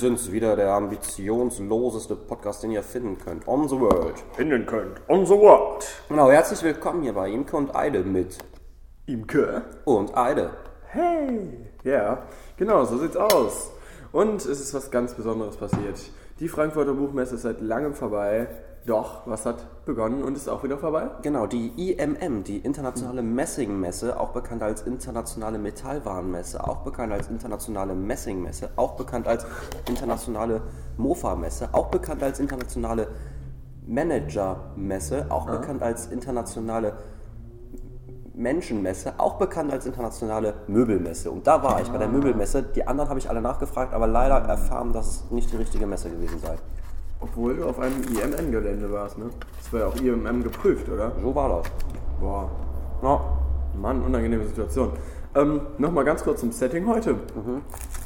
sind's wieder, der ambitionsloseste Podcast, den ihr finden könnt. On the World. Finden könnt. On the world. Genau, herzlich willkommen hier bei Imke und Eide mit Imke. und Eide. Hey. Ja, genau, so sieht's aus. Und es ist was ganz Besonderes passiert. Die Frankfurter Buchmesse ist seit langem vorbei. Doch, was hat begonnen und ist auch wieder vorbei? Genau, die IMM, die Internationale Messingmesse, auch bekannt als Internationale Metallwarenmesse, auch bekannt als Internationale Messingmesse, auch bekannt als Internationale Mofa-Messe, auch bekannt als Internationale Managermesse, auch bekannt als Internationale Menschenmesse, auch bekannt als Internationale Möbelmesse. Und da war ich bei der Möbelmesse. Die anderen habe ich alle nachgefragt, aber leider erfahren, dass es nicht die richtige Messe gewesen sei. Obwohl du auf einem IMN-Gelände warst, ne? Das war ja auch IMM geprüft, oder? So war das. Boah. Ja, Mann, unangenehme Situation. Ähm, Nochmal ganz kurz zum Setting heute.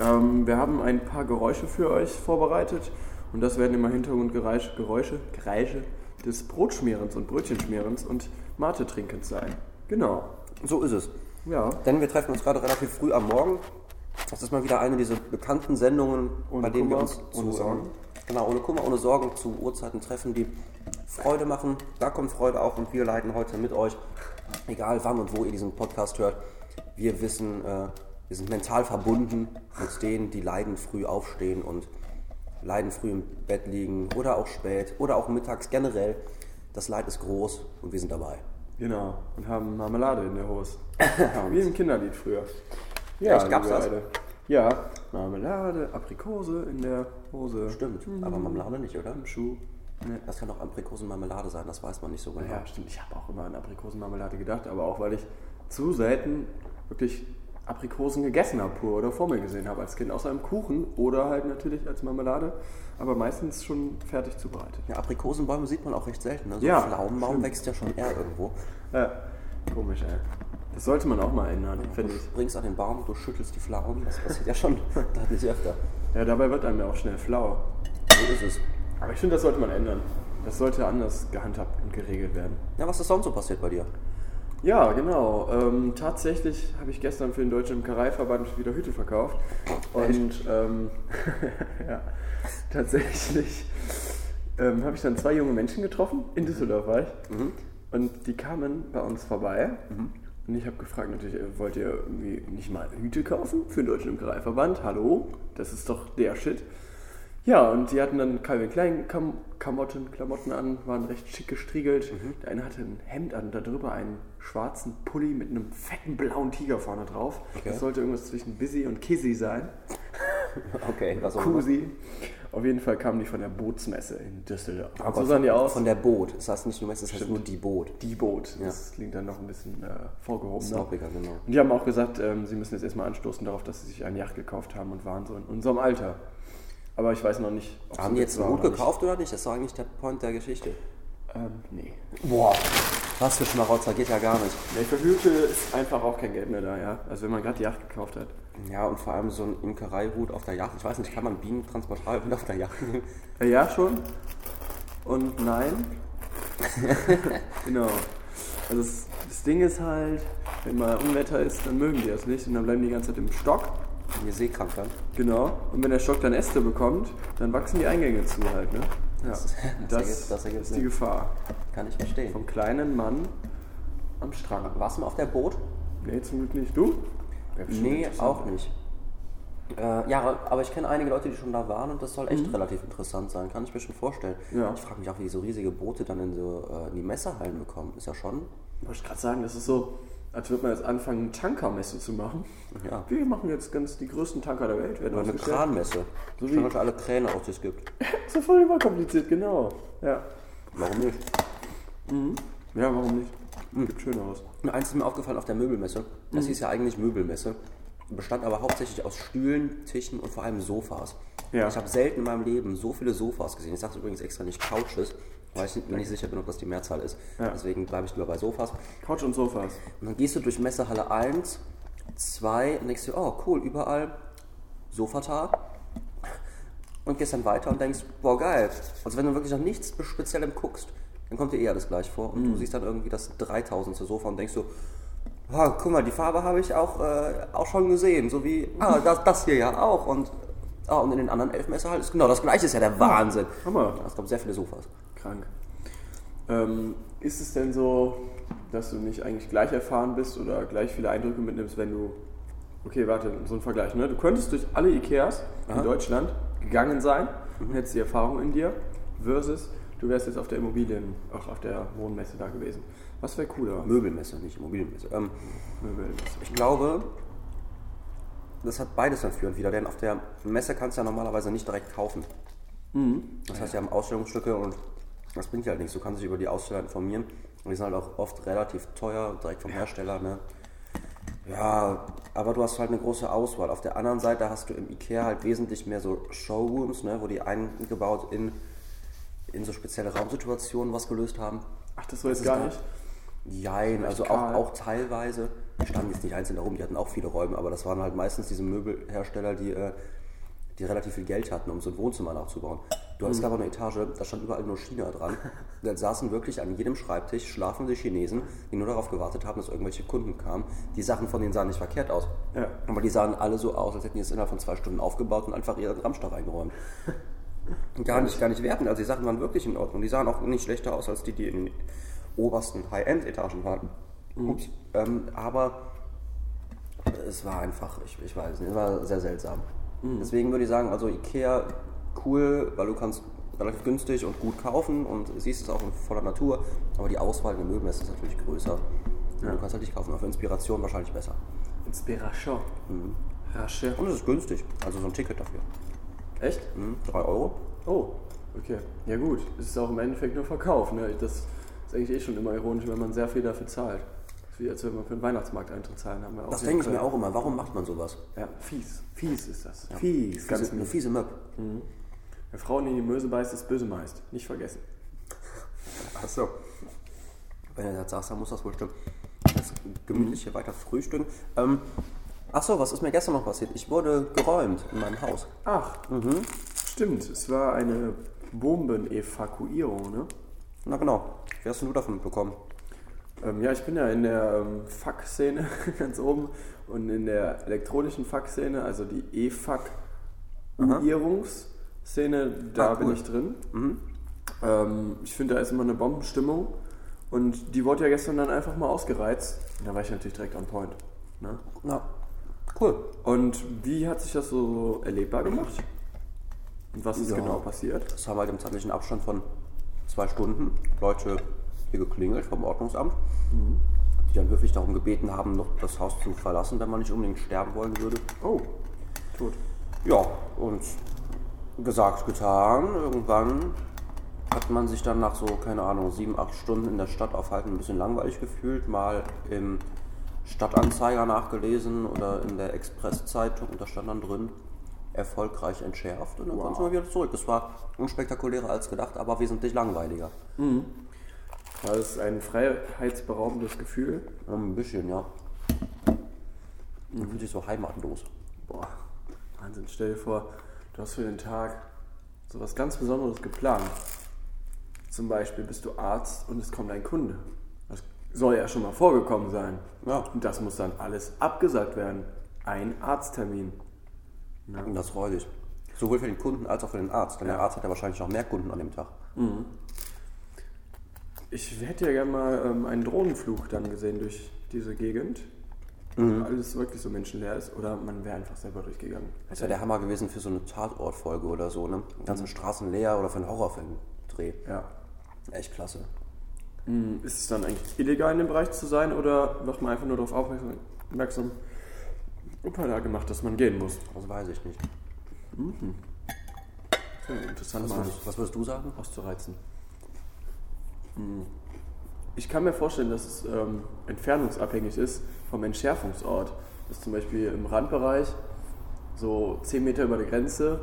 Ähm, wir haben ein paar Geräusche für euch vorbereitet und das werden immer Hintergrundgeräusche Geräusche, Geräusche des Brotschmierens und Brötchenschmierens und Mate-Trinkens sein. Genau. So ist es. Ja. Denn wir treffen uns gerade relativ früh am Morgen. Das ist mal wieder eine dieser bekannten Sendungen, Ohne bei denen wir uns zu, genau, ohne Kummer, ohne Sorgen zu Uhrzeiten treffen, die Freude machen. Da kommt Freude auf und wir leiten heute mit euch, egal wann und wo ihr diesen Podcast hört. Wir wissen, äh, wir sind mental verbunden mit denen, die leiden früh aufstehen und leiden früh im Bett liegen oder auch spät oder auch mittags generell. Das Leid ist groß und wir sind dabei. Genau. Und haben Marmelade in der Hose. Wie ein Kinderlied früher. Echt, gab's das? Ja. Marmelade, Aprikose in der Hose. Stimmt, aber Marmelade nicht, oder? Im Schuh. Nee. Das kann auch Aprikosenmarmelade sein, das weiß man nicht so genau. Ja, stimmt. Ich habe auch immer an Aprikosenmarmelade gedacht, aber auch weil ich zu selten wirklich Aprikosen gegessen habe pur oder vor mir gesehen habe als Kind, außer im Kuchen oder halt natürlich als Marmelade, aber meistens schon fertig zubereitet. Ja, Aprikosenbäume sieht man auch recht selten. Ne? So Ja, ein Pflaumenbaum stimmt. wächst ja schon eher irgendwo. Ja, komisch, ey. Das sollte man auch mal ändern, finde Du ich. springst an den Baum, du schüttelst die Pflaumen, das passiert ja schon deutlich öfter. Ja, dabei wird einem ja auch schnell flau. So ist es. Aber ich finde, das sollte man ändern. Das sollte anders gehandhabt und geregelt werden. Ja, was ist sonst so passiert bei dir? Ja, genau. Ähm, tatsächlich habe ich gestern für den Deutschen Imkereiverband wieder Hüte verkauft. Und ähm, ja, tatsächlich ähm, habe ich dann zwei junge Menschen getroffen. In Düsseldorf war ich. Und die kamen bei uns vorbei. Und ich habe gefragt natürlich, äh, wollt ihr irgendwie nicht mal Hüte kaufen für den Deutschen Imkereiverband? Hallo? Das ist doch der Shit. Ja, und die hatten dann Calvin Klein Kam Klamotten, Klamotten an, waren recht schick gestriegelt. Der eine hatte ein Hemd an, darüber einen schwarzen Pulli mit einem fetten blauen Tiger vorne drauf. Okay. Das sollte irgendwas zwischen Busy und Kizzy sein. Okay, was auch Kusi. Auf jeden Fall kamen die von der Bootsmesse in Düsseldorf. Aber so sahen die aus. Von der Boot. Das heißt nicht nur Messe, das heißt Stimmt. nur die Boot. die Boot. Das klingt dann noch ein bisschen äh, vorgehoben. Snobbiger, genau. Und die haben auch gesagt, ähm, sie müssen jetzt erstmal anstoßen darauf, dass sie sich eine Yacht gekauft haben und waren so in unserem Alter. Aber ich weiß noch nicht, ob Haben sie die jetzt war ein Boot oder nicht. gekauft oder nicht? Das war eigentlich der Point der Geschichte. Ähm, nee. Boah, was für Schmarotzer, geht ja gar nicht. Nee, für Hüte ist einfach auch kein Geld mehr da, ja. Also wenn man gerade die Yacht gekauft hat. Ja, und vor allem so ein Imkereihut auf der Yacht. Ich weiß nicht, kann man Bienentransportalhut auf der Yacht nehmen? Äh, ja, schon. Und nein. genau. Also das, das Ding ist halt, wenn mal Unwetter ist, dann mögen die das nicht und dann bleiben die die ganze Zeit im Stock. Mir seekrank dann. Genau. Und wenn der Stock dann Äste bekommt, dann wachsen die Eingänge zu halt, ne? Ja. Das- Das, das ergibt- das ergibt ist die. Gefahr. Kann ich verstehen. Vom kleinen Mann am Strand. Warst du mal auf der Boot? Nee, zum Glück nicht. Du? Nee, auch nicht. Äh, ja, aber ich kenne einige Leute, die schon da waren und das soll echt relativ interessant sein. Kann ich mir schon vorstellen. Mhm. Ja. Ich frage mich auch, wie die so riesige Boote dann in, so, äh, in die Messehallen bekommen. Ist ja schon. Wollte ich gerade sagen, das ist so, als würde man jetzt anfangen, Tankermesse zu machen. Ja. Wir machen jetzt ganz die größten Tanker der Welt. Werden Oder eine. Kranmesse. So wie- heute alle Kräne aus, die es gibt. Ist voll überkompliziert, genau. Ja. Warum nicht? Ja, warum nicht? Gibt schön aus. Und eins ist mir aufgefallen auf der Möbelmesse. Das hieß ja eigentlich Möbelmesse. Bestand aber hauptsächlich aus Stühlen, Tischen und vor allem Sofas. Ja. Ich habe selten in meinem Leben so viele Sofas gesehen. Ich sage übrigens extra nicht Couches, weil ich mir nicht sicher bin, ob das die Mehrzahl ist. Ja. Deswegen bleibe ich lieber bei Sofas. Couch und Sofas. Und dann gehst du durch Messehalle 1, 2 und denkst dir, oh cool, überall Sofata. Und gehst dann weiter und denkst, boah geil. Also wenn du wirklich nach nichts Speziellem guckst, dann kommt dir eher das gleich vor. Und du siehst dann irgendwie das 3000. Sofa und denkst so, ah, guck mal, die Farbe habe ich auch, äh, auch schon gesehen, so wie, ah, das, das hier ja auch und, ah, und in den anderen elf Messerhallen ist genau das gleiche, ist ja der Wahnsinn. Hammer. Es gab sehr viele Sofas. Krank. Ähm, ist es denn so, dass du nicht eigentlich gleich erfahren bist oder gleich viele Eindrücke mitnimmst, wenn du. Okay, warte, so ein Vergleich. Ne? Du könntest durch alle Ikeas in Deutschland gegangen sein und hättest die Erfahrung in dir, versus du wärst jetzt auf der Immobilien, auch auf der Wohnmesse da gewesen. Was wäre cooler? Möbelmesse, nicht Immobilienmesse. Ähm, Möbelmesse. ich glaube, das hat beides dann für und wieder, denn auf der Messe kannst du ja normalerweise nicht direkt kaufen. Das heißt, wir haben Ausstellungsstücke und das bringt ja halt nichts. Du kannst dich über die Aussteller informieren und die sind halt auch oft relativ teuer, direkt vom Hersteller. Ne? Ja, aber du hast halt eine große Auswahl. Auf der anderen Seite hast du im Ikea halt wesentlich mehr so Showrooms, ne, wo die eingebaut in, in so spezielle Raumsituationen was gelöst haben. Ach, das war jetzt gar nicht. Jein, also auch, auch teilweise. Die standen jetzt nicht einzeln herum, die hatten auch viele Räume, aber das waren halt meistens diese Möbelhersteller, die, äh, die relativ viel Geld hatten, um so ein Wohnzimmer nachzubauen. Du hattest aber eine Etage, da stand überall nur China dran. Da saßen wirklich an jedem Schreibtisch schlafende Chinesen, die nur darauf gewartet haben, dass irgendwelche Kunden kamen. Die Sachen von denen sahen nicht verkehrt aus. Ja. Aber die sahen alle so aus, als hätten die es innerhalb von zwei Stunden aufgebaut und einfach ihren Ramsch da reingeräumt. Gar nicht, gar nicht werten. Also die Sachen waren wirklich in Ordnung. Die sahen auch nicht schlechter aus als die, die in den obersten High-End-Etagen waren. Ups. Ähm, aber es war einfach, ich, ich weiß nicht, es war sehr seltsam. Deswegen würde ich sagen, also Ikea cool, weil du kannst relativ günstig und gut kaufen und siehst es auch in voller Natur, aber die Auswahl in Möbelmesse ist natürlich größer. Und Du kannst halt nicht kaufen, für Inspiration wahrscheinlich besser. Inspiration. Rasche. Und es ist günstig, also so ein Ticket dafür. Echt? Mhm, 3 Euro. Oh, okay. Ja gut, es ist auch im Endeffekt nur Verkauf. Ne? Das ist eigentlich eh schon immer ironisch, wenn man sehr viel dafür zahlt. Das ist wie als wenn wir für den Weihnachtsmarkteintritt zahlen. Haben wir auch Das denke ich mir auch immer. Warum macht man sowas? Ja, fies. Fies ist das. Fies. Ganz Fiese, eine fiese Möb. Wer Frauen in die Möse beißt, ist böse meist. Nicht vergessen. Achso. Wenn du das sagst, dann muss das wohl stimmen. Das gemütlich hier weiter frühstücken. Ähm, Achso, was ist mir gestern noch passiert? Ich wurde geräumt in meinem Haus. Ach, stimmt. Es war eine Bombenevakuierung, ne? Na genau. Wie hast denn du davon mitbekommen? Ähm, ja, ich bin ja in der ähm, Fuck-Szene ganz oben und in der elektronischen Fuck-Szene, also die E-Fuck-Uierungsszene, da Ah, bin cool. ich drin. Ähm, ich finde, da ist immer eine Bombenstimmung und die wurde ja gestern dann einfach mal ausgereizt. Und da war ich natürlich direkt on point. Ne? Na, cool. Und wie hat sich das so erlebbar gemacht? Und was ist Ja. genau passiert? Das haben halt im zeitlichen Abstand von zwei Stunden Leute hier geklingelt vom Ordnungsamt, die dann höflich darum gebeten haben, noch das Haus zu verlassen, wenn man nicht unbedingt sterben wollen würde. Oh, tot. Ja, und gesagt, getan. Irgendwann hat man sich dann nach so, keine Ahnung, sieben, acht Stunden in der Stadt aufhalten ein bisschen langweilig gefühlt, mal im Stadtanzeiger nachgelesen oder in der Expresszeitung und da stand dann drin, erfolgreich entschärft und dann konnten wir wieder zurück. Das war unspektakulärer als gedacht, aber wesentlich langweiliger. War das ein freiheitsberaubendes Gefühl? Ein bisschen, ja. Man fühlt sich so heimatlos. Boah, Wahnsinn. Stell dir vor, du hast für den Tag so was ganz Besonderes geplant. Zum Beispiel bist du Arzt und es kommt ein Kunde. Das soll ja schon mal vorgekommen sein. Ja. Und das muss dann alles abgesagt werden. Ein Arzttermin. Und das freut dich. Sowohl für den Kunden als auch für den Arzt. Denn der Arzt hat ja wahrscheinlich noch mehr Kunden an dem Tag. Ich hätte ja gerne mal ähm, einen Drohnenflug dann gesehen durch diese Gegend. Wo alles wirklich so menschenleer ist. Oder man wäre einfach selber durchgegangen. Das wäre der Hammer gewesen für so eine Tatortfolge oder so, ne? Ganze Straßen leer oder für einen Horrorfilm-Dreh. Ja. Echt klasse. Hm, Ist es dann eigentlich illegal in dem Bereich zu sein oder wird man einfach nur darauf aufmerksam, aufmerksam Opa da gemacht, dass man gehen muss? Das weiß ich nicht. Ja, interessant Was was würdest du sagen? auszureizen. Hm. Ich kann mir vorstellen, dass es ähm, entfernungsabhängig ist vom Entschärfungsort. Dass zum Beispiel im Randbereich so 10 Meter über der Grenze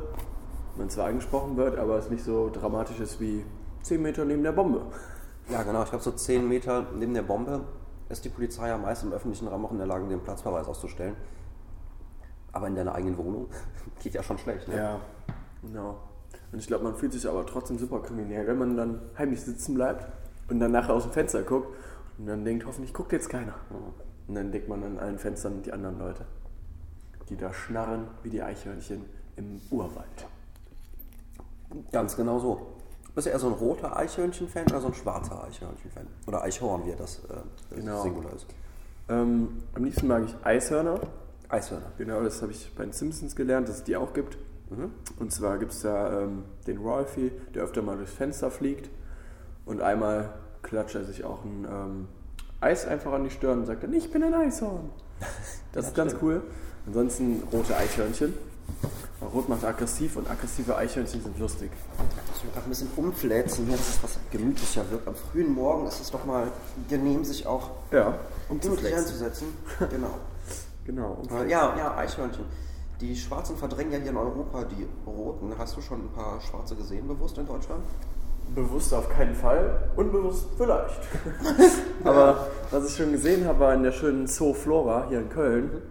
man zwar angesprochen wird, aber es nicht so dramatisch ist wie 10 Meter neben der Bombe. Ja, genau. Ich glaube, so 10 Meter neben der Bombe ist die Polizei ja meist im öffentlichen Raum auch in der Lage, den Platzverweis auszustellen. Aber in deiner eigenen Wohnung geht ja schon schlecht, ne? Ja, genau. Und ich glaube, man fühlt sich aber trotzdem super kriminell, wenn man dann heimlich sitzen bleibt und dann nachher aus dem Fenster guckt und dann denkt, hoffentlich guckt jetzt keiner. Und dann legt man an allen Fenstern die anderen Leute, die da schnarren wie die Eichhörnchen im Urwald. Ganz genau so. Bist du eher so ein roter Eichhörnchen-Fan oder so ein schwarzer Eichhörnchen-Fan? Oder Eichhorn, wie das äh, Genau. Singular ist. Ähm, am liebsten mag ich Eishörner. Eishörner. Genau, das habe ich bei den Simpsons gelernt, dass es die auch gibt. Und zwar gibt es da ähm, den Rolfie, der öfter mal durchs Fenster fliegt. Und einmal klatscht er sich auch ein ähm, Eis einfach an die Stirn und sagt dann, ich bin ein Eishorn. Das ist ganz cool. Ansonsten rote Eichhörnchen. Rot macht aggressiv und aggressive Eichhörnchen sind lustig. Ich will gerade ein bisschen umfläzen, hier, dass es was gemütlicher wird. Am frühen Morgen ist es doch mal genehm, sich auch Ja, gemütlich hinzusetzen. genau. genau. Äh, Ja, ja, Eichhörnchen. Die Schwarzen verdrängen ja hier in Europa die Roten. Hast du schon ein paar Schwarze gesehen, bewusst in Deutschland? Bewusst auf keinen Fall, unbewusst vielleicht. Aber was ich schon gesehen habe, war in der schönen Zoo Flora hier in Köln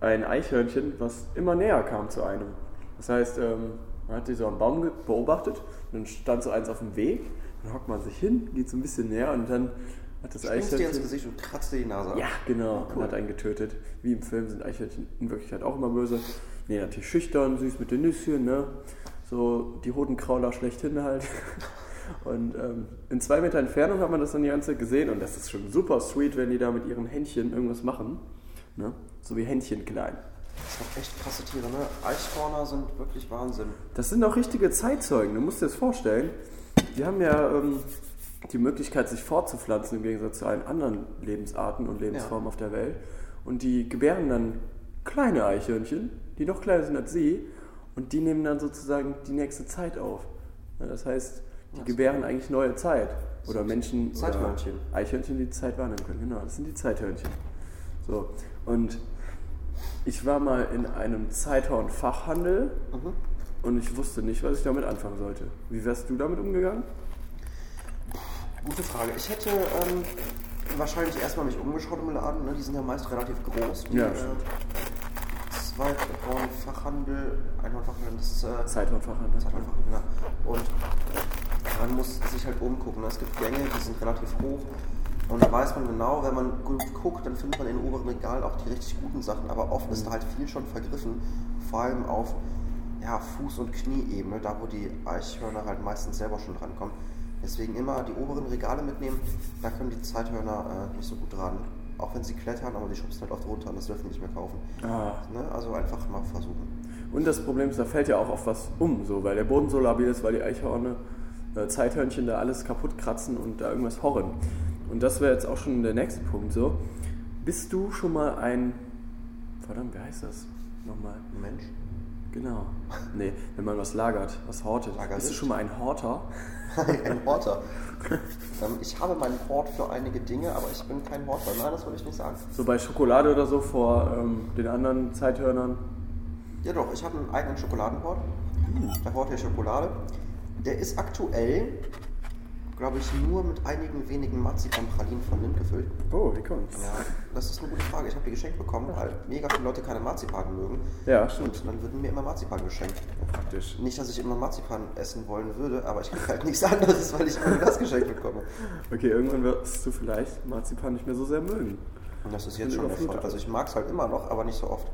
ein Eichhörnchen, was immer näher kam zu einem. Das heißt, ähm, man hat die so am Baum beobachtet und dann stand so eins auf dem Weg, dann hockt man sich hin, geht so ein bisschen näher und dann hat das Springst dir ins Eichhörnchen... Gesicht und kratzt dir die Nase ab. Ja, genau, Cool. und hat einen getötet. Wie im Film sind Eichhörnchen in Wirklichkeit auch immer böse. Nee, natürlich schüchtern, süß mit den Nüsschen, ne? So die Hodenkrauler schlechthin halt. Und ähm, in zwei Meter Entfernung hat man das dann die ganze Zeit gesehen und das ist schon super sweet, wenn die da mit ihren Händchen irgendwas machen. Ne? So wie Händchen klein. Das sind doch echt krasse Tiere, ne? Eichhörner sind wirklich Wahnsinn. Das sind auch richtige Zeitzeugen, du musst dir das vorstellen. Die haben ja ähm, die Möglichkeit, sich fortzupflanzen im Gegensatz zu allen anderen Lebensarten und Lebensformen auf der Welt. Und die gebären dann kleine Eichhörnchen, die noch kleiner sind als sie, und die nehmen dann sozusagen die nächste Zeit auf. Ja, das heißt, die gebären eigentlich neue Zeit. Oder Menschen, Zeithörnchen. oder Eichhörnchen, die Zeit wahrnehmen können. Genau, das sind die Zeithörnchen. So, und ich war mal in einem Zeithorn-Fachhandel und ich wusste nicht, was ich damit anfangen sollte. Wie wärst du damit umgegangen? Gute Frage. Ich hätte ähm, wahrscheinlich erstmal mich umgeschaut im Laden. Ne? Die sind ja meist relativ groß. Die, Ja, äh, stimmt. Zweithorn-Fachhandel, Einhorn-Fachhandel, das ist äh, Zeithorn-Fachhandel. Zeithorn-Fachhandel, genau. Und man muss sich halt umgucken. ne? Es gibt Gänge, die sind relativ hoch. Und da weiß man genau, wenn man gut guckt, dann findet man in den oberen Regalen auch die richtig guten Sachen. Aber oft ist da halt viel schon vergriffen. Vor allem auf ja, Fuß- und Knieebene, da wo die Eichhörner halt meistens selber schon drankommen. Deswegen immer die oberen Regale mitnehmen, da können die Zeithörner äh, nicht so gut dran. Auch wenn sie klettern, aber die schubsen halt oft runter und das dürfen die nicht mehr kaufen. Ah. Ne? Also einfach mal versuchen. Und das Problem ist, da fällt ja auch oft was um, so, weil der Boden so labil ist, weil die Eichhörner, äh, Zeithörnchen da alles kaputt kratzen und da irgendwas horren. Und das wäre jetzt auch schon der nächste Punkt so. Bist du schon mal ein, verdammt, wie heißt das nochmal? Mensch. Genau. Nee, wenn man was lagert, was hortet. Lagerist? Bist du schon mal ein Horter? ein Horter. ähm, ich habe meinen Hort für einige Dinge, aber ich bin kein Horter. Nein, das würde ich nicht sagen. So bei Schokolade oder so vor ähm, den anderen Zeithörnern? Ja doch, ich habe einen eigenen Schokoladenhort. Der Hort der Schokolade. Der ist aktuell, glaube ich, nur mit einigen wenigen Marzipanpralinen von Lind gefüllt. Oh, wie kommt's? Ja, das ist eine gute Frage. Ich habe die geschenkt bekommen, weil mega viele Leute keine Marzipan mögen. Ja, stimmt. Und dann würden mir immer Marzipan geschenkt. Praktisch. Nicht, dass ich immer Marzipan essen wollen würde, aber ich kriege halt nichts anderes, weil ich immer das geschenkt bekomme. Okay, irgendwann wirst du vielleicht Marzipan nicht mehr so sehr mögen. Und das ist jetzt schon der Fall. Also ich mag es halt immer noch, aber nicht so oft.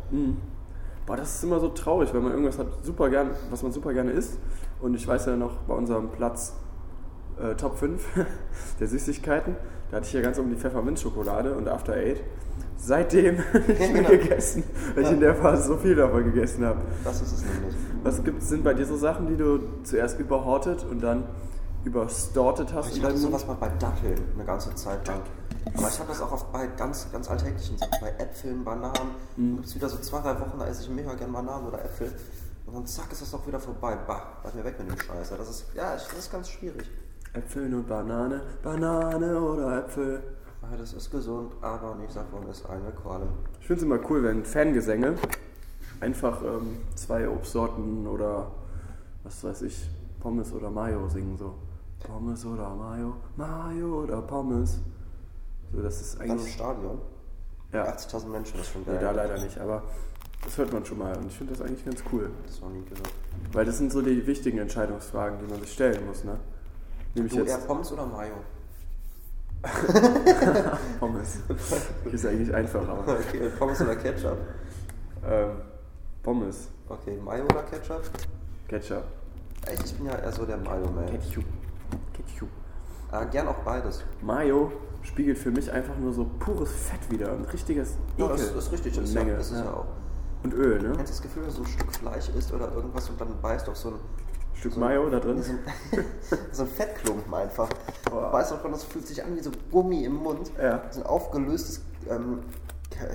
Boah, das ist immer so traurig, wenn man irgendwas hat, super gern, was man super gerne isst. Und ich weiß ja noch, bei unserem Platz äh, Top 5 der Süßigkeiten, da hatte ich ja ganz oben die Pfefferminzschokolade und After Eight. Seitdem nicht mehr genau. gegessen, weil ich in der Phase so viel davon gegessen habe. Das ist es nämlich. Was gibt, sind bei dir so Sachen, die du zuerst überhortet und dann überstortet hast? Ich hatte sowas mal bei Datteln eine ganze Zeit lang. Aber ich habe das auch oft bei ganz, ganz alltäglichen Sachen, bei Äpfeln, Bananen. Dann gibt es wieder so zwei, drei Wochen, da esse ich mega gern Bananen oder Äpfel. Und dann zack, ist das auch wieder vorbei. Bah, bleib mir weg mit dem Scheiß. Das ist, ja, das ist ganz schwierig. Äpfel und Banane, Banane oder Äpfel. Ja, das ist gesund, aber nichts davon ist eine Qual. Ich finde es immer cool, wenn Fangesänge einfach ähm, zwei Obstsorten oder was weiß ich, Pommes oder Mayo singen so. Pommes oder Mayo, Mayo oder Pommes. So, das ist Dann im eigentlich. Stadion. Ja, 80.000 Menschen, das ist schon nee, geil. da leider nicht, aber das hört man schon mal und ich finde das eigentlich ganz cool. Das war nie gehört. Weil das sind so die wichtigen Entscheidungsfragen, die man sich stellen muss, ne? Nämlich Du eher jetzt. Pommes oder Mayo? Pommes. Ist eigentlich einfacher. Okay, Pommes oder Ketchup? Ähm, Pommes. Okay, Mayo oder Ketchup? Ketchup. Echt, ich bin ja eher so der Mayo-Man. Ketchup. Ketchup. Äh, gern auch beides. Mayo spiegelt für mich einfach nur so pures Fett wieder. Ein richtiges Ja, Ekel. das ist richtig. Das ist, Menge. ja, das ist ja. ja. auch. Und Öl, ne? Kennst du das Gefühl, dass du ein Stück Fleisch isst oder irgendwas und dann beißt auf so ein, Stück so Mayo da drin. so ein, so ein Fettklumpen einfach. Boah. Du weißt auch, das fühlt sich an wie so Gummi im Mund. Ja. So ein aufgelöstes, ähm,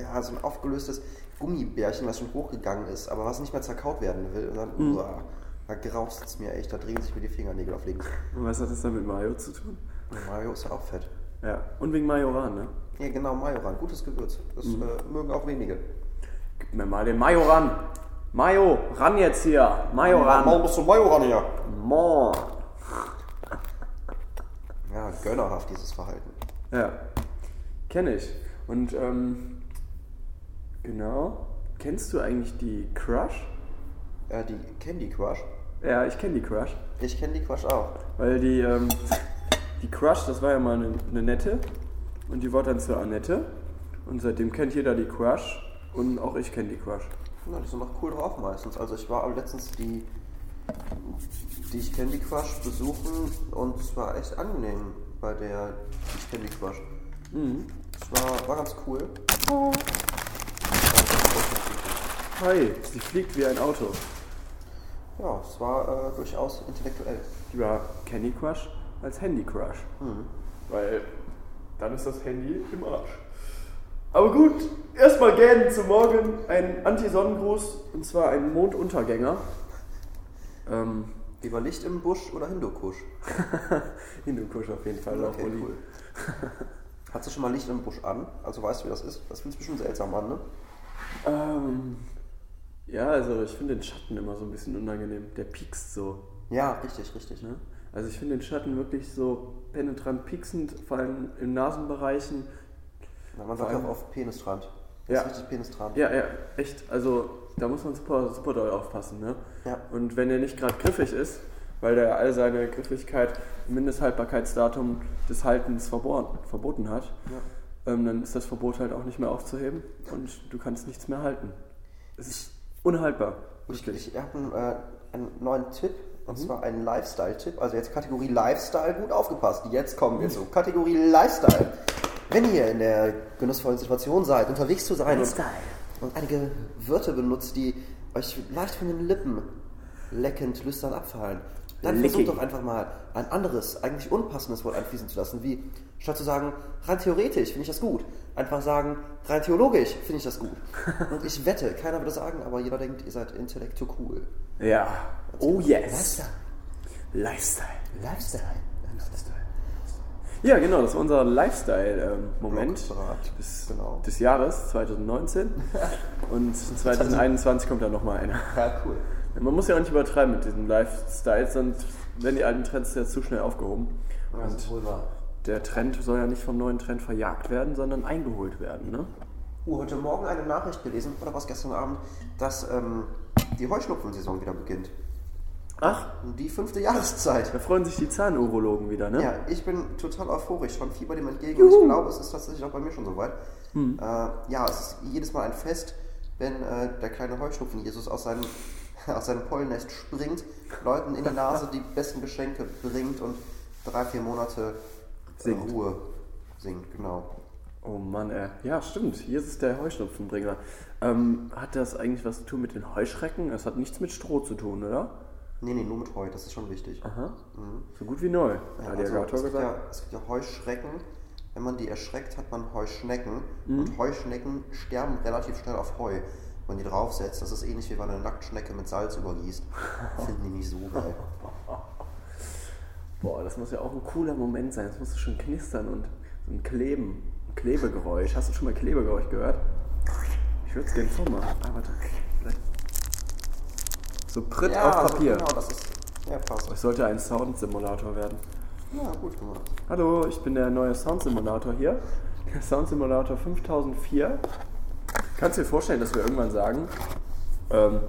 ja, so ein aufgelöstes Gummibärchen, was schon hochgegangen ist, aber was nicht mehr zerkaut werden will. Und dann, Mhm. uah, da graust es mir echt, da drehen sich mir die Fingernägel auf links. Und was hat das dann mit Mayo zu tun? Und Mayo ist ja auch fett. Ja. Und wegen Majoran, ne? Ja, genau, Majoran, gutes Gewürz. Das Mhm. äh, mögen auch wenige. Gib mir mal den Mayo ran. Mayo, ran jetzt hier. Mayo ran. bist du Majoran hier? Mo. Ja, gönnerhaft dieses Verhalten. Ja, kenne ich. Und ähm, genau. Kennst du eigentlich die Crush? Äh, die Candy Crush. Ja, ich kenne die Crush. Ich kenne die Crush auch. Weil die, ähm, die Crush, das war ja mal eine, eine Nette. Und die wurde dann zur Annette. Und seitdem kennt jeder die Crush. Und auch ich kenne die Crush. Ja, die sind noch cool drauf meistens. Also ich war auch letztens die, die ich Candy Crush besuchen und es war echt angenehm bei der ich Candy Crush. Es war, war ganz cool. Hi, sie fliegt wie ein Auto. Ja, es war äh, durchaus intellektuell. Lieber Candy Crush als Handy Crush. Weil dann ist das Handy im Arsch. Aber gut, erstmal gern zum Morgen ein Anti-Sonnengruß und zwar ein Monduntergänger. Ähm, Lieber Licht im Busch oder Hindukusch? Hindukusch auf jeden Fall. Okay, cool. Hast du schon mal Licht im Busch an? Also weißt du, wie das ist? Das fühlt sich bestimmt seltsam an, ne? Ähm, ja, also ich finde den Schatten immer so ein bisschen unangenehm. Der piekst so. Ja, richtig, richtig. Ne? Also ich finde den Schatten wirklich so penetrant pieksend, vor allem in Nasenbereichen. Na, man sagt ja auch oft Penistrand. Das Ja. ist richtig Penistrand. Ja, ja, echt. Also da muss man super, super doll aufpassen. Ne? Ja. Und wenn er nicht gerade griffig ist, weil der all seine Griffigkeit im Mindesthaltbarkeitsdatum des Haltens verboten, verboten hat, ähm, dann ist das Verbot halt auch nicht mehr aufzuheben und du kannst nichts mehr halten. Es ist unhaltbar. Ich, Wirklich. ich habe einen, äh, einen neuen Tipp, Mhm. und zwar einen Lifestyle-Tipp. Also jetzt Kategorie Lifestyle, gut aufgepasst. Jetzt kommen wir zu Kategorie Lifestyle. Wenn ihr in der genussvollen Situation seid, unterwegs zu sein und, und einige Wörter benutzt, die euch leicht von den Lippen leckend lüstern abfallen, dann Licking. versucht doch einfach mal ein anderes, eigentlich unpassendes Wort einfließen zu lassen, wie statt zu sagen, rein theoretisch finde ich das gut, einfach sagen, rein theologisch finde ich das gut. Und ich wette, keiner würde das sagen, aber jeder denkt, ihr seid intellektu cool. Ja. Oh yes. Lifestyle. Lifestyle. Lifestyle. Ja, genau, das war unser Lifestyle-Moment Blockbrat, des, genau. des Jahres 2019. Und 2021 kommt dann nochmal einer. Ja, cool. Man muss ja auch nicht übertreiben mit diesen Lifestyles, sonst werden die alten Trends ja zu schnell aufgehoben. Das ist wohl wahr. Der Trend soll ja nicht vom neuen Trend verjagt werden, sondern eingeholt werden. Ne? Uh, heute Morgen eine Nachricht gelesen, oder was gestern Abend, dass ähm, die Heuschnupfensaison wieder beginnt. Ach, Die fünfte Jahreszeit. da freuen sich die Zahnurologen wieder, ne? Ja, ich bin total euphorisch, schon Fieber dem entgegen und ich glaube, es ist tatsächlich auch bei mir schon soweit. Hm. Äh, ja, es ist jedes Mal ein Fest, wenn äh, der kleine Heuschnupfen-Jesus aus seinem, aus seinem Pollennest springt, Leuten in die Nase die besten Geschenke bringt und drei, vier Monate Singt. Ruhe singt, genau. Oh Mann, ey. Ja, stimmt. Hier ist der Heuschnupfenbringer. Ähm, hat das eigentlich was zu tun mit den Heuschrecken? Es hat nichts mit Stroh zu tun, oder? Nee, nee, nur mit Heu, das ist schon wichtig. Aha. So gut wie neu. Ja, hat also, der gibt gesagt. ja, es gibt ja Heuschrecken. Wenn man die erschreckt, hat man Heuschnecken. Mhm. Und Heuschnecken sterben relativ schnell auf Heu. Wenn man die draufsetzt, das ist ähnlich wie wenn man eine Nacktschnecke mit Salz übergießt. Finden die nicht so geil. Boah, das muss ja auch ein cooler Moment sein. Das muss schon knistern und so ein Kleben, ein Klebegeräusch. Hast du schon mal Klebegeräusch gehört? Ich würde es gerne vormachen. Ah, warte. Vielleicht. So Pritt auf also Papier. genau, das ist. Ja, passt. Es sollte ein Soundsimulator werden. Ja, gut gemacht. Hallo, ich bin der neue Soundsimulator hier. Der Soundsimulator 5004. Kannst du dir vorstellen, dass wir irgendwann sagen, ähm,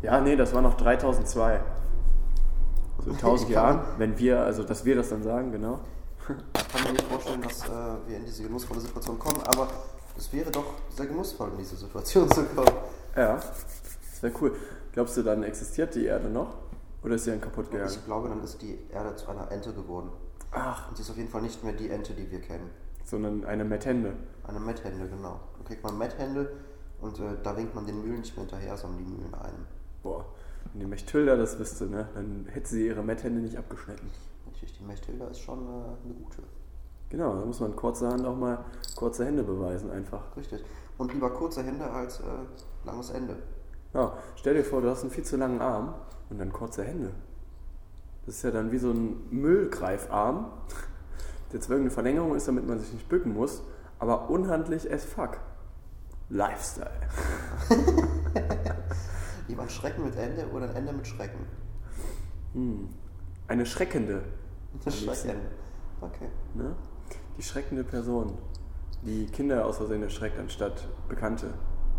ja, nee, das war noch 3002. So in 1000 Ich kann- Jahren, wenn wir, also dass wir das dann sagen, genau. Ich kann mir nicht vorstellen, dass äh, wir in diese genussvolle Situation kommen, aber es wäre doch sehr genussvoll, in diese Situation zu kommen. Ja, sehr cool. Glaubst du, dann existiert die Erde noch? Oder ist sie dann kaputt gegangen? Ich glaube, dann ist die Erde zu einer Ente geworden. Ach, Und sie ist auf jeden Fall nicht mehr die Ente, die wir kennen. sondern eine Mettende. Eine Metthände, genau. Dann kriegt man Metthände und äh, da winkt man den Mühlen nicht mehr hinterher, sondern die Mühlen ein. Boah, wenn die Mechthilda das wüsste, ne, dann hätte sie ihre Metthände nicht abgeschnitten. Natürlich, die Mechthilda ist schon äh, eine gute. Genau, da muss man kurzerhand auch mal kurze Hände beweisen einfach. Richtig. Und lieber kurze Hände als äh, langes Ende. Ja, stell dir vor, du hast einen viel zu langen Arm und dann kurze Hände. Das ist ja dann wie so ein Müllgreifarm, der zwar irgendeine Verlängerung ist, damit man sich nicht bücken muss, aber unhandlich as fuck. Lifestyle. Lieber ein Schrecken mit Ende oder ein Ende mit Schrecken? Eine schreckende, Das Schrecken. Okay. ne? Die schreckende Person, die Kinder aus Versehen erschreckt, anstatt Bekannte.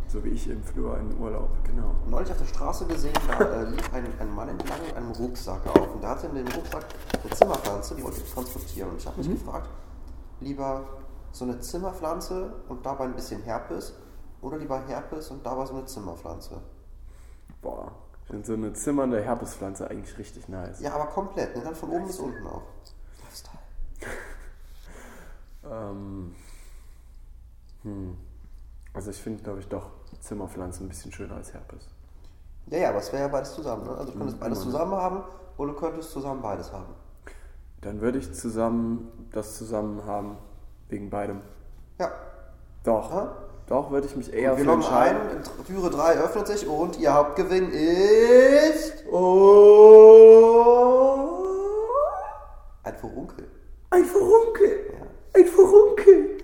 So wie ich im Flur im Urlaub, genau. Neulich auf der Straße gesehen, da äh, lief ein, ein Mann entlang mit einem Rucksack auf. Und der hatte in dem Rucksack eine Zimmerpflanze, die wollte ich transportieren. Und ich habe mich gefragt, lieber so eine Zimmerpflanze und dabei ein bisschen Herpes oder lieber Herpes und dabei so eine Zimmerpflanze? Boah, ich finde so eine zimmernde Herpespflanze eigentlich richtig nice. Ja, aber komplett, ne? dann von oben bis unten auch. Lifestyle. Ähm, hm. Also ich finde, glaube ich, doch Zimmerpflanzen ein bisschen schöner als Herpes. Ja, ja, aber es wäre ja beides zusammen. Ne? Also du könntest beides zusammen haben oder du könntest zusammen beides haben. Dann würde ich zusammen das zusammen haben, wegen beidem. Ja. Doch, Ja. Doch würde ich mich eher wir für entscheiden. ein, Türe 3 öffnet sich und ihr Hauptgewinn ist Oh, ein Furunkel. ein Furunkel, Ja. ein Furunkel.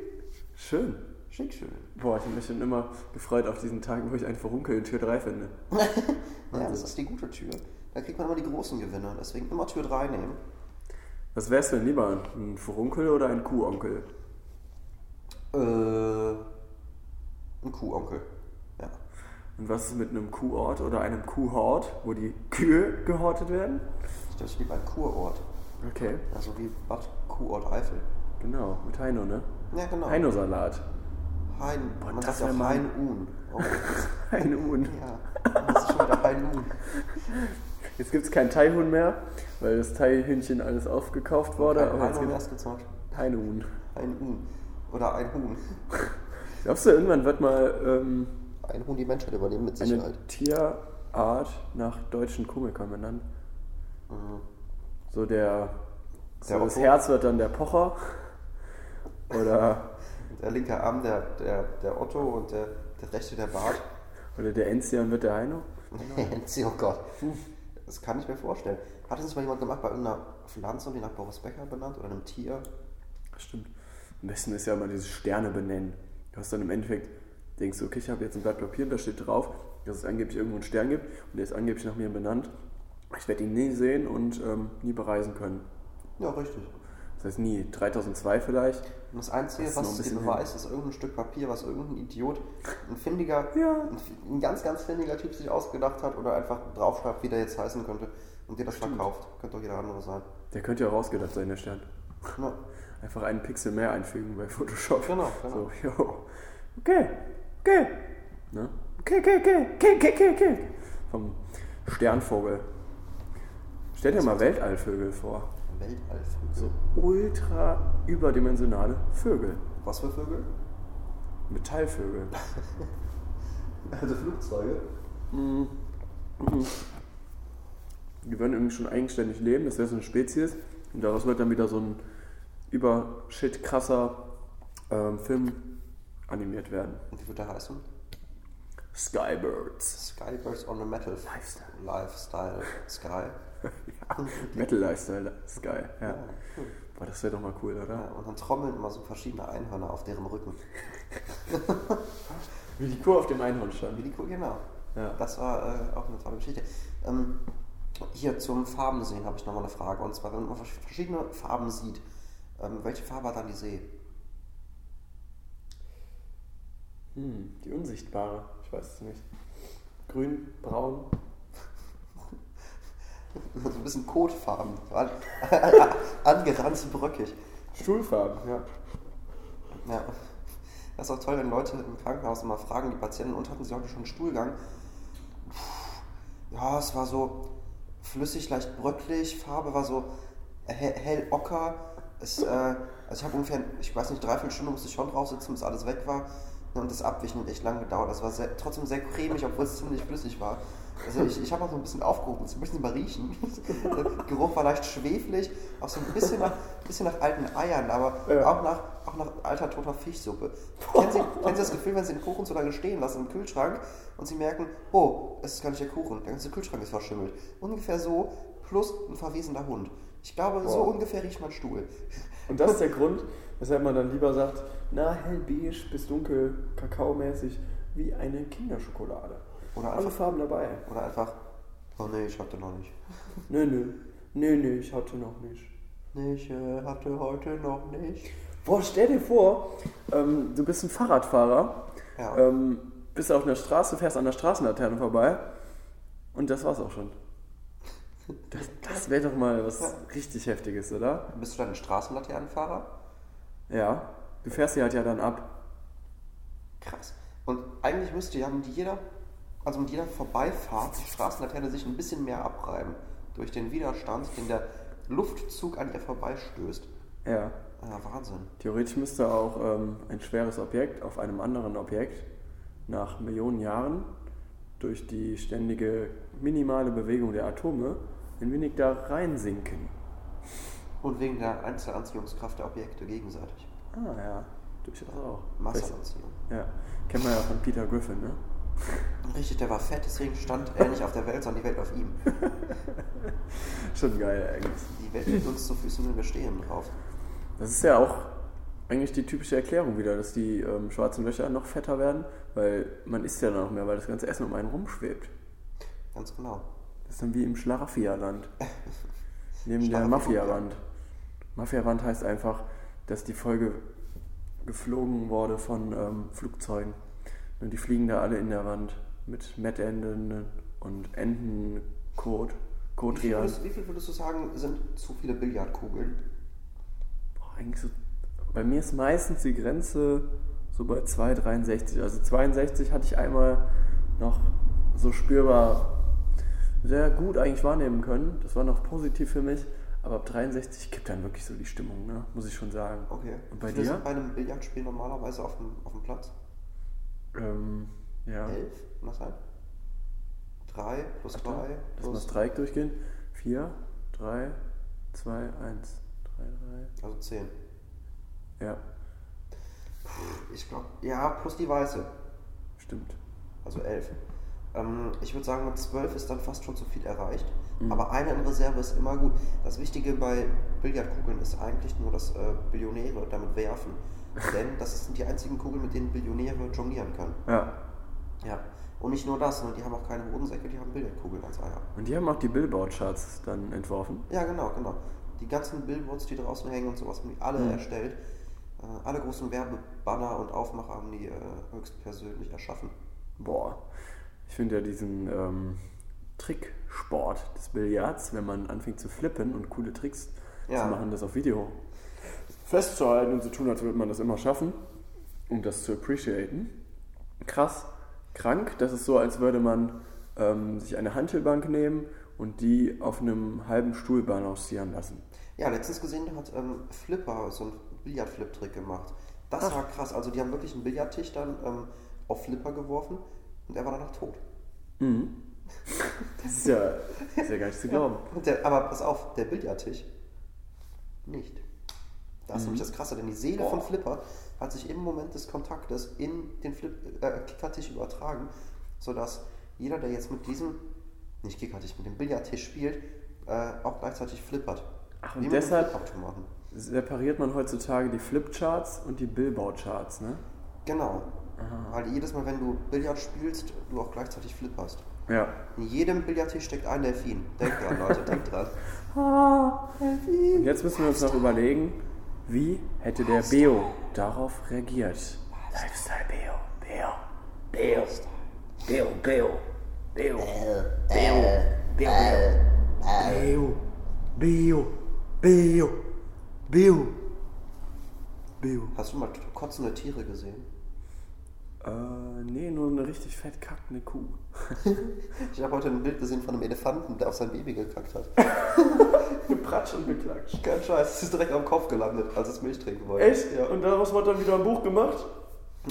Schön. Schick schön. Boah, ich habe mich schon immer gefreut auf diesen Tag, wo ich ein Furunkel in Tür 3 finde. Ja, das ist die gute Tür. Da kriegt man immer die großen Gewinne. Deswegen immer Tür 3 nehmen. Was wärst du denn lieber, ein Furunkel oder ein Kuhonkel? Äh, ein Kuhonkel. Ja. Und was ist mit einem Kuhort oder einem Kuhhort, wo die Kühe gehortet werden? Ich glaube, ich liebe einen Kurort. Okay, Also wie Bad Kuhort Eifel. genau, mit Heino, ne? Ja, genau. Heino-Salat. Hein. Boah, Man das sagt ja auch Hein-Un. Oh, Heino-Un. ja. Das ist schon wieder Hein-Un. Jetzt gibt es kein Thai-Huhn mehr, weil das Thai-Hühnchen alles aufgekauft wurde. Kein aber jetzt Hein-Un gibt erst gezockt. es Heino-Un. Ein-Un. Oder ein Huhn. Glaubst du, irgendwann wird mal ähm, Ein Huhn die Menschheit übernehmen mit eine Sicherheit. Tierart nach deutschen Komikern benannt? So der, so Der das Otto? Herz wird dann der Pocher. Oder, Der linke Arm der, der, der Otto und der, der rechte der Bart. oder der Enzian wird der Heino. oh Gott. Das kann ich mir vorstellen. Hat das nicht mal jemand gemacht bei irgendeiner Pflanze und die nach Boris Becker benannt oder einem Tier? Stimmt. Am besten ist ja immer diese Sterne benennen. Du hast dann im Endeffekt, denkst du, okay, ich habe jetzt ein Blatt Papier und da steht drauf, dass es angeblich irgendwo einen Stern gibt und der ist angeblich nach mir benannt. Ich werde ihn nie sehen und ähm, nie bereisen können. Ja, richtig. Das heißt nie. 3002 vielleicht. Und das Einzige, Das was ein dir beweist, ist irgendein Stück Papier, was irgendein Idiot, ein findiger, Ja. ein, ganz, ganz findiger Typ sich ausgedacht hat oder einfach draufschreibt, wie der jetzt heißen könnte und dir das verkauft. Könnte doch jeder andere sein. Der könnte ja rausgedacht sein, der Stern. Ja. Einfach einen Pixel mehr einfügen bei Photoshop. Genau, genau. So, yo. Okay, okay. Ne? Okay, okay, okay, okay, okay, okay, okay. Vom Sternvogel. Stell dir mal Weltallvögel vor. Weltallvögel. So ultra überdimensionale Vögel. Was für Vögel? Metallvögel. Also Flugzeuge. Die würden irgendwie schon eigenständig leben, das wäre so eine Spezies. Und daraus wird dann wieder so ein übershit krasser ähm, Film animiert werden. Und wie wird der heißen? Skybirds. Skybirds on a Metal Lifestyle. Lifestyle Sky. Metal Lifestyle Sky. Ja. Ja, cool. Boah, das wäre doch mal cool, oder? Ja, und dann trommeln immer so verschiedene Einhörner auf deren Rücken. Wie die Kuh auf dem Einhorn Wie stand. die Kuh, genau. Ja. Das war äh, auch eine tolle Geschichte. Ähm, hier zum Farbensehen habe ich nochmal eine Frage. Und zwar, wenn man verschiedene Farben sieht, ähm, welche Farbe hat dann die See? Hm, die unsichtbare. Ich weiß es nicht. Grün, braun. so ein bisschen Kotfarben. An, angerannt bröckig. Stuhlfarben, ja. Ja. Das ist auch toll, wenn Leute im Krankenhaus immer fragen, die Patienten, und hatten sie heute schon einen Stuhlgang? Ja, es war so flüssig, leicht bröcklich, Farbe war so hell, hell ocker. Es, äh, also ich habe ungefähr, ich weiß nicht, dreiviertel Stunde musste ich schon drauf sitzen, bis alles weg war. Und das Abwischen hat echt lange gedauert. Das war sehr, trotzdem sehr cremig, obwohl es ziemlich flüssig war. Also ich, ich habe auch so ein bisschen aufgehoben, ich möchte mal riechen. Der Geruch war leicht schweflig, auch so ein bisschen nach, bisschen nach alten Eiern, aber Ja. auch, nach, auch nach alter toter Fischsuppe. Kennen Sie, kennen Sie das Gefühl, wenn Sie den Kuchen so lange stehen lassen im Kühlschrank und Sie merken, oh, es ist gar nicht der Kuchen, der ganze Kühlschrank ist verschimmelt. Ungefähr so, plus ein verwesender Hund. Ich glaube, so Wow. ungefähr riecht mein Stuhl. Und das ist der Grund, weshalb man dann lieber sagt, na, hellbeige bis dunkel, kakaomäßig, wie eine Kinderschokolade. Oder Alle einfach, Farben dabei. oder einfach, oh nee, ich hatte noch nicht. Nö, nö. Nö, nö, ich hatte noch nicht. Ich äh, hatte heute noch nicht. Boah, stell dir vor, ähm, du bist ein Fahrradfahrer, Ja. ähm, bist auf einer Straße, fährst an der Straßenlaterne vorbei und das war's auch schon. Das, das wäre doch mal was richtig Heftiges, oder? Bist du dann ein Straßenlaternenfahrer? Ja. Du fährst sie halt ja dann ab. Krass. Und eigentlich müsste ja mit jeder, also mit jeder Vorbeifahrt die Straßenlaterne sich ein bisschen mehr abreiben. Durch den Widerstand, den der Luftzug an ihr vorbeistößt. Ja. Ja, Wahnsinn. Theoretisch müsste auch ähm, ein schweres Objekt auf einem anderen Objekt nach Millionen Jahren durch die ständige minimale Bewegung der Atome ein wenig da reinsinken. Und wegen der Einzelanziehungskraft der Objekte gegenseitig. Ah ja, durchaus auch. Masseanziehung. Ja, kennt man ja von Peter Griffin, ne? Richtig, der war fett, deswegen stand er nicht auf der Welt, sondern die Welt auf ihm. Schon geil eigentlich. Die Welt liegt uns zu Füßen und wir stehen drauf. Das ist ja auch eigentlich die typische Erklärung wieder, dass die ähm, schwarzen Löcher noch fetter werden, weil man isst ja noch mehr, weil das ganze Essen um einen rumschwebt. Ganz genau. Das ist dann wie im Schlaraffia-Land. Neben der Mafia-Wand. Mafia-Wand heißt einfach, dass die Folge geflogen wurde von ähm, Flugzeugen. Und die fliegen da alle in der Wand mit Mettenden und Entenkot, Wie viel, Kotrian. würdest, wie viel würdest du sagen, sind zu viele Billardkugeln? Boah, eigentlich so, bei mir ist meistens die Grenze so bei 2,63. Also 62 hatte ich einmal noch so spürbar sehr gut eigentlich wahrnehmen können. Das war noch positiv für mich. Aber ab 63 kippt dann wirklich so die Stimmung, ne? muss ich schon sagen. Okay. Und bei viele dir? bei einem Billardspiel normalerweise auf dem, auf dem Platz? Ähm, ja. Elf? Kann das sein? Drei plus Warte, drei Lass mal das Dreieck durchgehen. 4, 3, 2, 1. 3, Also zehn. 3. Ja, Ich glaube, ja, plus die weiße. stimmt. Also elf. Ähm, ich würde sagen, mit zwölf ist dann fast schon zu viel erreicht. Mhm. Aber eine in Reserve ist immer gut. Das Wichtige bei Billardkugeln ist eigentlich nur, dass äh, Billionäre damit werfen. Denn das sind die einzigen Kugeln, mit denen Billionäre jonglieren können. Ja. Ja. Und nicht nur das, sondern die haben auch keine Hodensäcke, die haben Billardkugeln als Eier. Und die haben auch die Billboard-Charts dann entworfen. Ja, genau, genau. Die ganzen Billboards, die draußen hängen und sowas, haben die alle Mhm. erstellt. Äh, alle großen Werbebanner und Aufmacher haben die äh, höchstpersönlich erschaffen. Boah, ich finde ja diesen ähm, Tricksport des Billards, wenn man anfängt zu flippen und coole Tricks Ja. zu machen, das auf Video festzuhalten und zu tun, als würde man das immer schaffen, um das zu appreciaten. Krass, krank, das ist so, als würde man ähm, sich eine Hantelbank nehmen und die auf einem halben Stuhl balancieren lassen. Ja, letztens gesehen hat ähm, Flipper so einen Billard-Flip-Trick gemacht. Das Ach. war krass. Also die haben wirklich einen Billardtisch dann ähm, auf Flipper geworfen und er war danach tot. Mhm. Das ist ja, das ist ja gar nicht zu glauben. Und der, aber pass auf, der Billardtisch nicht. Das ist Mhm. nämlich das Krasse, denn die Seele von Flipper hat sich im Moment des Kontaktes in den Flip, äh, Kickertisch übertragen, sodass jeder, der jetzt mit diesem, nicht Kickertisch, mit dem Billardtisch spielt, äh, auch gleichzeitig flippert. Ach, Wie und einem deshalb separiert man heutzutage die Flipcharts und die Billboard-Charts, ne? Genau. Weil jedes Mal, wenn du Billard spielst, du auch gleichzeitig flipperst. Ja. In jedem Billardtisch steckt ein Delfin. Denkt dran, Leute, denkt dran. Und jetzt müssen wir uns noch überlegen, wie hätte der Beo darauf reagiert? Lifestyle Beo, Beo, Beo, Beo, Beo, Beo, Beo, Beo, Beo, Beo, Beo, Beo, Beo. Hast du mal kotzende Tiere gesehen? Äh, nee, nur eine richtig fett kackende Kuh. Ich habe heute ein Bild gesehen von einem Elefanten, der auf sein Baby gekackt hat. Gepratsch und geklatscht. Kein Scheiß, es ist direkt am Kopf gelandet, als es Milch trinken wollte. Echt? Ja. Und daraus wird dann wieder ein Buch gemacht?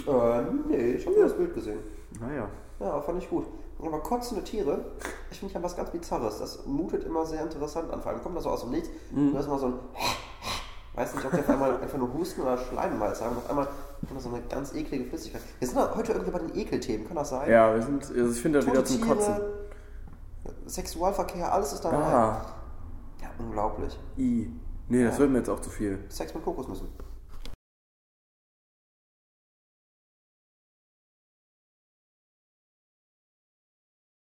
Äh, nee, ich habe nur das Bild gesehen. Naja. Ja, fand ich gut. Aber kotzende Tiere, ich finde ja was ganz Bizarres. Das mutet immer sehr interessant an. Vor allem kommt das so aus dem Nichts. Und da ist mal so ein. Weiß nicht, ob die auf einmal einfach nur Husten oder Schleimhals haben. Auf einmal da so eine ganz eklige Flüssigkeit. Wir sind heute irgendwie bei den Ekelthemen, kann das sein? Ja, wir sind, also ich finde da wieder zum Kotzen. Sexualverkehr, alles ist dabei. Ah, Ja, unglaublich. i. Nee, das Ja. wird mir jetzt auch zu viel. Sex mit Kokosnüssen.